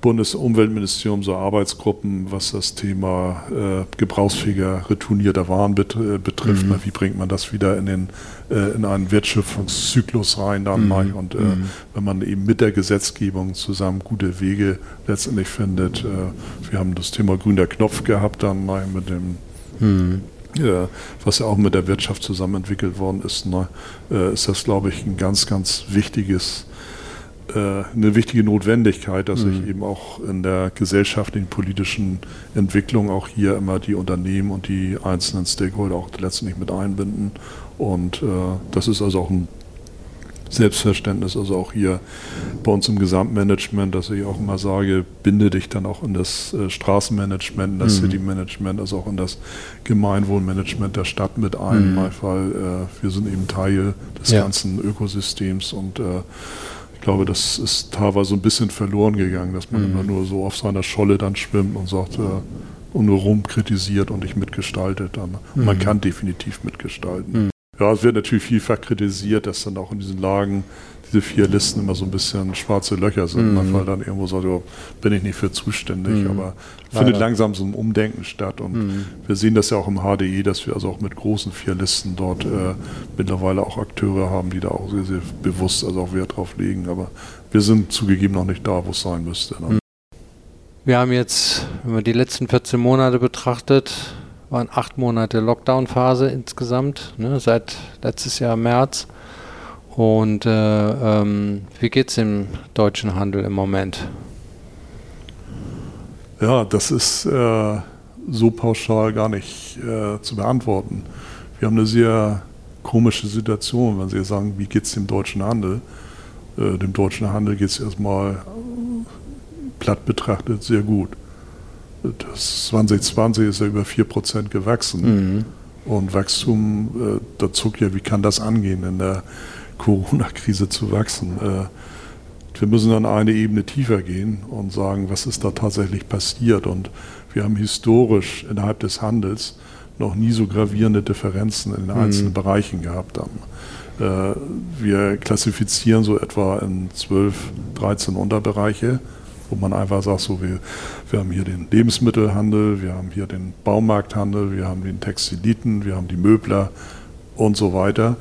Bundesumweltministerium so Arbeitsgruppen, was das Thema äh, gebrauchsfähiger retournierter Waren bet äh, betrifft. Mhm. Wie bringt man das wieder in, den, äh, in einen Wertschöpfungszyklus rein dann mhm. Und äh, mhm. wenn man eben mit der Gesetzgebung zusammen gute Wege letztendlich findet. Äh, wir haben das Thema grüner Knopf gehabt dann mit dem mhm. Ja, was ja auch mit der Wirtschaft zusammen entwickelt worden ist, ne, ist das, glaube ich, ein ganz, ganz wichtiges eine wichtige Notwendigkeit, dass mhm. sich eben auch in der gesellschaftlichen, politischen Entwicklung auch hier immer die Unternehmen und die einzelnen Stakeholder auch letztendlich mit einbinden. Und äh, das ist also auch ein Selbstverständnis, also auch hier bei uns im Gesamtmanagement, dass ich auch immer sage, binde dich dann auch in das äh, Straßenmanagement, in das mhm. Citymanagement, also auch in das Gemeinwohlmanagement der Stadt mit ein, mhm. weil äh, wir sind eben Teil des ja. ganzen Ökosystems und äh, ich glaube, das ist teilweise ein bisschen verloren gegangen, dass man mhm. immer nur so auf seiner Scholle dann schwimmt und sagt, äh, und nur rumkritisiert und nicht mitgestaltet. Dann. Mhm. Man kann definitiv mitgestalten. Mhm. Ja, es wird natürlich vielfach kritisiert, dass dann auch in diesen Lagen diese vier Listen immer so ein bisschen schwarze Löcher sind, mhm. weil dann irgendwo sagt, oh, bin ich nicht für zuständig, mhm. aber findet langsam so ein Umdenken statt und mhm. wir sehen das ja auch im HDE, dass wir also auch mit großen vier Listen dort äh, mittlerweile auch Akteure haben, die da auch sehr, sehr bewusst also auch Wert drauf legen, aber wir sind zugegeben noch nicht da, wo es sein müsste. Ne? Wir haben jetzt, wenn man die letzten 14 Monate betrachtet, waren acht Monate Lockdown-Phase insgesamt, ne, seit letztes Jahr März. Und äh, ähm, wie geht es im deutschen Handel im Moment? Ja, das ist äh, so pauschal gar nicht äh, zu beantworten. Wir haben eine sehr komische Situation, wenn Sie sagen, wie geht es dem deutschen Handel? Äh, dem deutschen Handel geht es erstmal platt betrachtet sehr gut. Das 2020 ist ja über 4% gewachsen. Mhm. Und Wachstum, äh, da zuckt ja, wie kann das angehen in der Corona-Krise zu wachsen. Äh, wir müssen dann eine Ebene tiefer gehen und sagen, was ist da tatsächlich passiert. Und wir haben historisch innerhalb des Handels noch nie so gravierende Differenzen in den mhm. einzelnen Bereichen gehabt haben. Äh, wir klassifizieren so etwa in 12, 13 Unterbereiche, wo man einfach sagt, so wir, wir haben hier den Lebensmittelhandel, wir haben hier den Baumarkthandel, wir haben den Textiliten, wir haben die Möbler und so weiter.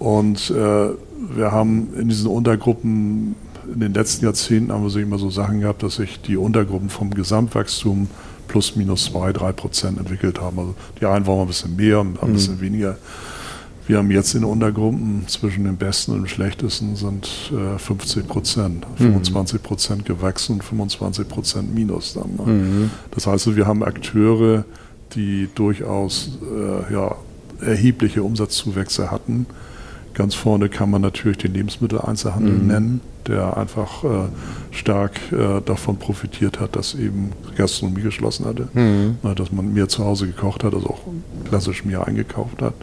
Und äh, wir haben in diesen Untergruppen in den letzten Jahrzehnten haben wir so immer so Sachen gehabt, dass sich die Untergruppen vom Gesamtwachstum plus minus zwei, drei Prozent entwickelt haben. Also die einen waren ein bisschen mehr, ein mhm. bisschen weniger. Wir haben jetzt in Untergruppen zwischen dem Besten und dem Schlechtesten sind äh, 50 Prozent, 25 Prozent gewachsen und 25 Prozent minus dann. Ne? Mhm. Das heißt, wir haben Akteure, die durchaus äh, ja, erhebliche Umsatzzuwächse hatten Ganz vorne kann man natürlich den Lebensmitteleinzelhandel mhm. nennen, der einfach äh, stark äh, davon profitiert hat, dass eben Gastronomie geschlossen hatte, mhm. äh, dass man mehr zu Hause gekocht hat, also auch klassisch mehr eingekauft hat.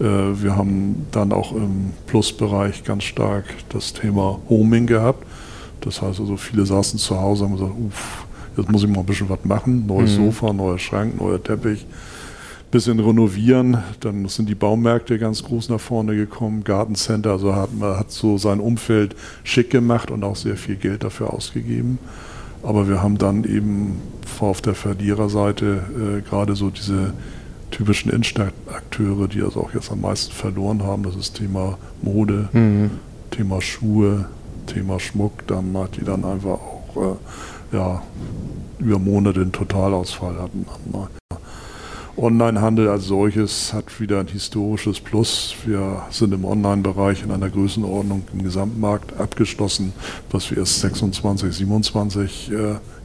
Äh, wir haben dann auch im Plusbereich ganz stark das Thema Homing gehabt. Das heißt also, viele saßen zu Hause und haben gesagt, uff, jetzt muss ich mal ein bisschen was machen. Neues mhm. Sofa, neuer Schrank, neuer Teppich bisschen renovieren. Dann sind die Baumärkte ganz groß nach vorne gekommen, Gartencenter, also hat man hat so sein Umfeld schick gemacht und auch sehr viel Geld dafür ausgegeben. Aber wir haben dann eben auf der Verliererseite äh, gerade so diese typischen Innenstadtakteure, die also auch jetzt am meisten verloren haben. Das ist Thema Mode, mhm. Thema Schuhe, Thema Schmuck, dann hat die dann einfach auch äh, ja, über Monate einen Totalausfall hatten. Onlinehandel als solches hat wieder ein historisches Plus. Wir sind im Online-Bereich in einer Größenordnung im Gesamtmarkt abgeschlossen, was wir erst 26, 27 äh,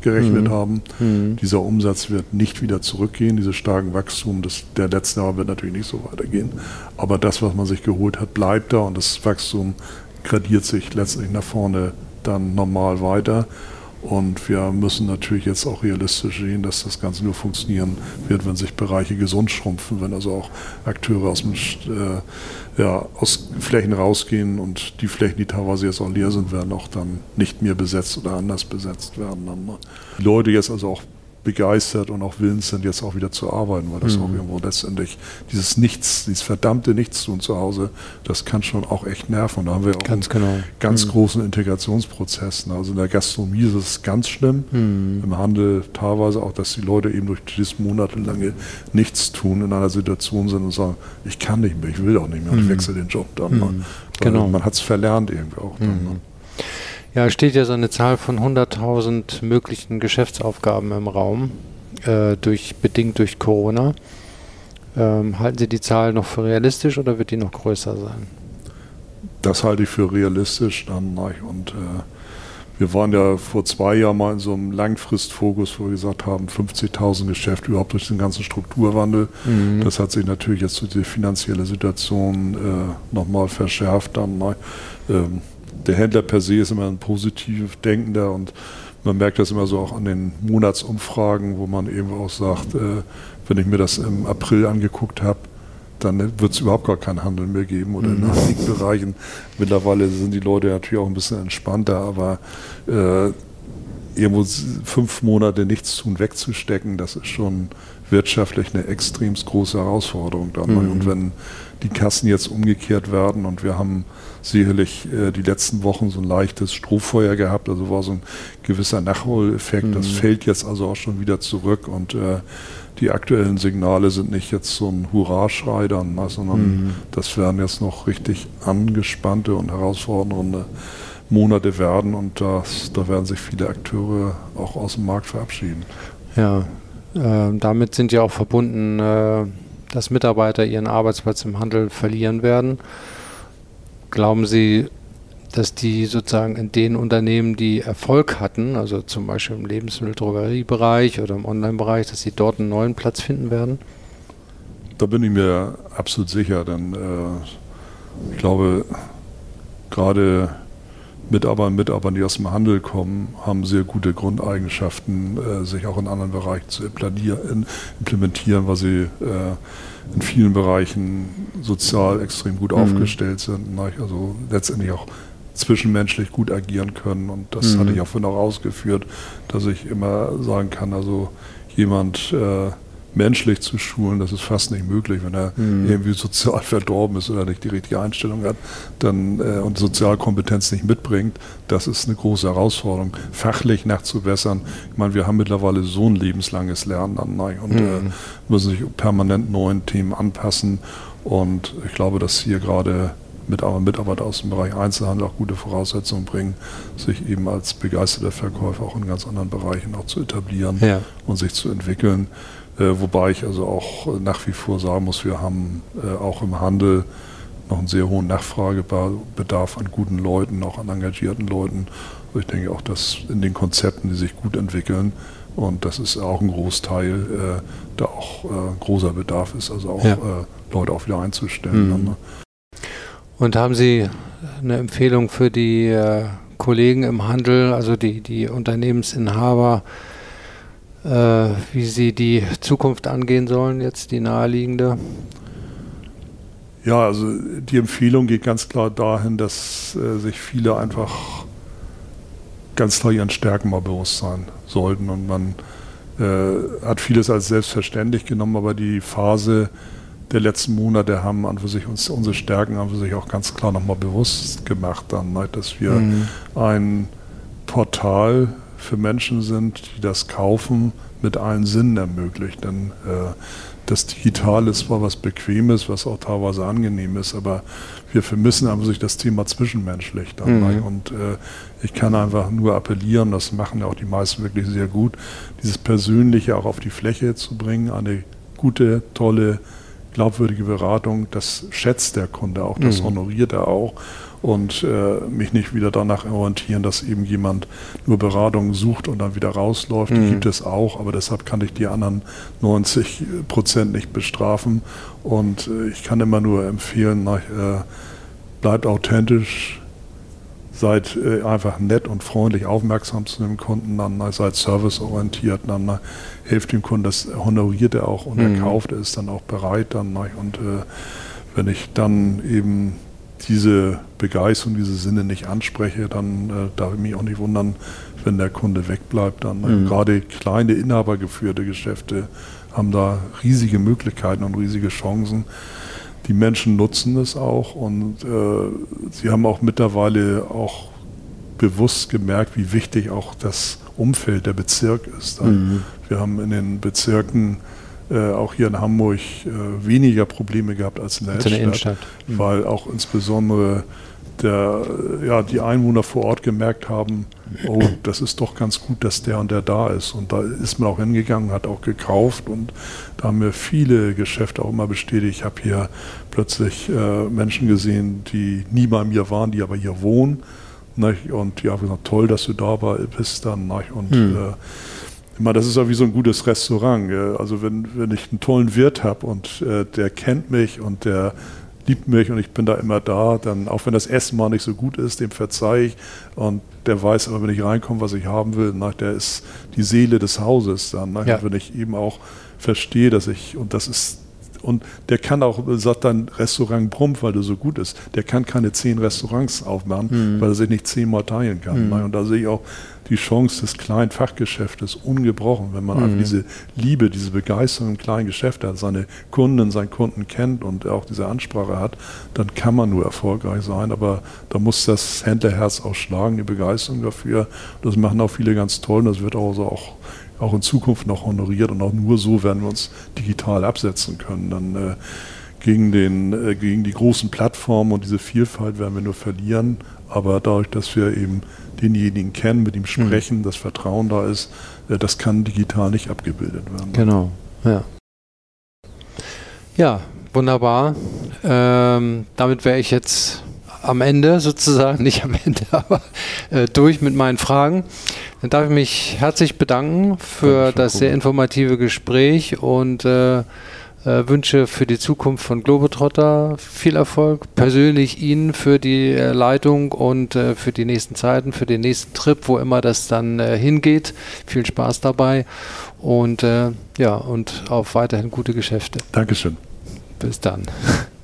gerechnet mhm. haben. Mhm. Dieser Umsatz wird nicht wieder zurückgehen. Dieses starken Wachstum des, der letzten Jahre wird natürlich nicht so weitergehen. Aber das, was man sich geholt hat, bleibt da und das Wachstum gradiert sich letztlich nach vorne dann normal weiter. Und wir müssen natürlich jetzt auch realistisch sehen, dass das Ganze nur funktionieren wird, wenn sich Bereiche gesund schrumpfen, wenn also auch Akteure aus, dem, äh, ja, aus Flächen rausgehen und die Flächen, die teilweise jetzt auch leer sind, werden auch dann nicht mehr besetzt oder anders besetzt werden. Ne? Die Leute jetzt also auch begeistert und auch willens sind, jetzt auch wieder zu arbeiten, weil das mhm. auch irgendwo letztendlich dieses Nichts, dieses verdammte Nichtstun zu Hause, das kann schon auch echt nerven. Da haben wir auch ganz einen genau. ganz mhm. großen Integrationsprozess. Ne? Also in der Gastronomie ist es ganz schlimm, mhm. im Handel teilweise auch, dass die Leute eben durch dieses monatelange Nichtstun in einer Situation sind und sagen, ich kann nicht mehr, ich will auch nicht mehr und ich mhm. wechsle den Job dann. Ne? Mhm. Genau. Man hat es verlernt irgendwie auch. Dann, ne? Ja, steht ja so eine Zahl von 100.000 möglichen Geschäftsaufgaben im Raum, äh, durch, bedingt durch Corona. Ähm, halten Sie die Zahl noch für realistisch oder wird die noch größer sein? Das halte ich für realistisch dann. Und äh, wir waren ja vor zwei Jahren mal in so einem Langfristfokus, wo wir gesagt haben, 50.000 Geschäfte überhaupt durch den ganzen Strukturwandel. Mhm. Das hat sich natürlich jetzt durch die finanzielle Situation äh, nochmal verschärft. Dann, ähm, der Händler per se ist immer ein positiv denkender und man merkt das immer so auch an den Monatsumfragen, wo man eben auch sagt, äh, wenn ich mir das im April angeguckt habe, dann wird es überhaupt gar keinen Handel mehr geben oder in mhm. einigen Bereichen. Mittlerweile sind die Leute natürlich auch ein bisschen entspannter, aber äh, irgendwo fünf Monate nichts tun wegzustecken, das ist schon wirtschaftlich eine extrem große Herausforderung dann. Mhm. Und wenn die Kassen jetzt umgekehrt werden und wir haben sicherlich äh, die letzten Wochen so ein leichtes Strohfeuer gehabt, also war so ein gewisser Nachholeffekt. Mhm. Das fällt jetzt also auch schon wieder zurück und äh, die aktuellen Signale sind nicht jetzt so ein Hurraschrei dann, ne, sondern mhm. das werden jetzt noch richtig angespannte und herausfordernde Monate werden und das, da werden sich viele Akteure auch aus dem Markt verabschieden. Ja, äh, damit sind ja auch verbunden, äh, dass Mitarbeiter ihren Arbeitsplatz im Handel verlieren werden. Glauben Sie, dass die sozusagen in den Unternehmen, die Erfolg hatten, also zum Beispiel im Lebensmittel-Drogeriebereich oder im Online-Bereich, dass sie dort einen neuen Platz finden werden? Da bin ich mir absolut sicher, denn äh, ich glaube, gerade Mitarbeiter und Mitarbeiter, die aus dem Handel kommen, haben sehr gute Grundeigenschaften, äh, sich auch in anderen Bereichen zu implementieren, weil sie äh, in vielen Bereichen sozial extrem gut mhm. aufgestellt sind. Ne? Also letztendlich auch zwischenmenschlich gut agieren können. Und das mhm. hatte ich auch vorhin auch ausgeführt, dass ich immer sagen kann, also jemand äh, menschlich zu schulen, das ist fast nicht möglich, wenn er mhm. irgendwie sozial verdorben ist oder nicht die richtige Einstellung hat dann, äh, und Sozialkompetenz nicht mitbringt. Das ist eine große Herausforderung, fachlich nachzubessern. Ich meine, wir haben mittlerweile so ein lebenslanges Lernen an und mhm. äh, müssen sich permanent neuen Themen anpassen. Und ich glaube, dass hier gerade Mitarbeiter aus dem Bereich Einzelhandel auch gute Voraussetzungen bringen, sich eben als begeisterter Verkäufer auch in ganz anderen Bereichen auch zu etablieren ja. und sich zu entwickeln. Äh, wobei ich also auch nach wie vor sagen muss, wir haben äh, auch im Handel noch einen sehr hohen Nachfragebedarf an guten Leuten, auch an engagierten Leuten. Also ich denke auch, dass in den Konzepten, die sich gut entwickeln, und das ist auch ein Großteil, äh, da auch äh, großer Bedarf ist, also auch ja. äh, Leute auch wieder einzustellen. Mhm. Ne? Und haben Sie eine Empfehlung für die äh, Kollegen im Handel, also die, die Unternehmensinhaber, äh, wie sie die Zukunft angehen sollen, jetzt die naheliegende? Ja, also die Empfehlung geht ganz klar dahin, dass äh, sich viele einfach ganz klar ihren Stärken mal bewusst sein sollten. Und man äh, hat vieles als selbstverständlich genommen, aber die Phase der letzten Monate haben an für sich uns unsere Stärken an für sich auch ganz klar nochmal bewusst gemacht, dann, ne, dass wir mhm. ein Portal für Menschen sind, die das Kaufen mit allen Sinnen ermöglicht. Denn äh, das Digitale ist zwar was Bequemes, was auch teilweise angenehm ist, aber wir vermissen einfach sich das Thema zwischenmenschlich dabei. Mhm. Und äh, ich kann einfach nur appellieren, das machen ja auch die meisten wirklich sehr gut, dieses Persönliche auch auf die Fläche zu bringen, eine gute, tolle, glaubwürdige Beratung, das schätzt der Kunde auch, das mhm. honoriert er auch und äh, mich nicht wieder danach orientieren, dass eben jemand nur Beratung sucht und dann wieder rausläuft. Mhm. Die gibt es auch, aber deshalb kann ich die anderen 90 Prozent nicht bestrafen. Und äh, ich kann immer nur empfehlen, nach, äh, bleibt authentisch, seid äh, einfach nett und freundlich aufmerksam zu dem Kunden, dann seid serviceorientiert, dann hilft dem Kunden, das honoriert er auch und mhm. er kauft, er ist dann auch bereit dann und äh, wenn ich dann eben diese Begeisterung, diese Sinne nicht anspreche, dann äh, darf ich mich auch nicht wundern, wenn der Kunde wegbleibt. Dann mhm. gerade kleine inhabergeführte Geschäfte haben da riesige Möglichkeiten und riesige Chancen. Die Menschen nutzen es auch und äh, sie haben auch mittlerweile auch bewusst gemerkt, wie wichtig auch das Umfeld der Bezirk ist. Mhm. Wir haben in den Bezirken äh, auch hier in Hamburg äh, weniger Probleme gehabt als in der, als Innenstadt, Innenstadt. Mhm. weil auch insbesondere der, ja, die Einwohner vor Ort gemerkt haben, oh, das ist doch ganz gut, dass der und der da ist. Und da ist man auch hingegangen, hat auch gekauft und da haben mir viele Geschäfte auch immer bestätigt. Ich habe hier plötzlich äh, Menschen gesehen, die nie bei mir waren, die aber hier wohnen. Nicht? Und ja, gesagt, toll, dass du da bist dann. Nicht? Und hm. äh, immer, das ist ja wie so ein gutes Restaurant. Also wenn, wenn ich einen tollen Wirt habe und äh, der kennt mich und der liebt mich und ich bin da immer da, dann auch wenn das Essen mal nicht so gut ist, dem verzeihe ich und der weiß aber, wenn ich reinkomme, was ich haben will, na, der ist die Seele des Hauses dann. Ja. Wenn ich eben auch verstehe, dass ich, und das ist und der kann auch, sagt dann Restaurant Brump, weil der so gut ist, der kann keine zehn Restaurants aufmachen, mhm. weil er sich nicht zehnmal teilen kann. Mhm. Und da sehe ich auch die Chance des kleinen Fachgeschäftes ungebrochen, wenn man mhm. einfach diese Liebe, diese Begeisterung im kleinen Geschäft hat, seine Kunden, seinen Kunden kennt und auch diese Ansprache hat, dann kann man nur erfolgreich sein. Aber da muss das Händlerherz auch schlagen, die Begeisterung dafür. Das machen auch viele ganz toll und das wird auch so auch auch in Zukunft noch honoriert und auch nur so werden wir uns digital absetzen können. Dann äh, gegen, den, äh, gegen die großen Plattformen und diese Vielfalt werden wir nur verlieren. Aber dadurch, dass wir eben denjenigen kennen, mit ihm sprechen, mhm. das Vertrauen da ist, äh, das kann digital nicht abgebildet werden. Genau, ja. Ja, wunderbar. Ähm, damit wäre ich jetzt am Ende sozusagen, nicht am Ende, aber äh, durch mit meinen Fragen. Dann darf ich mich herzlich bedanken für das sehr informative Gespräch und äh, äh, wünsche für die Zukunft von Globetrotter viel Erfolg. Persönlich Ihnen für die äh, Leitung und äh, für die nächsten Zeiten, für den nächsten Trip, wo immer das dann äh, hingeht. Viel Spaß dabei und ja, und auf weiterhin gute Geschäfte. Dankeschön. Bis dann.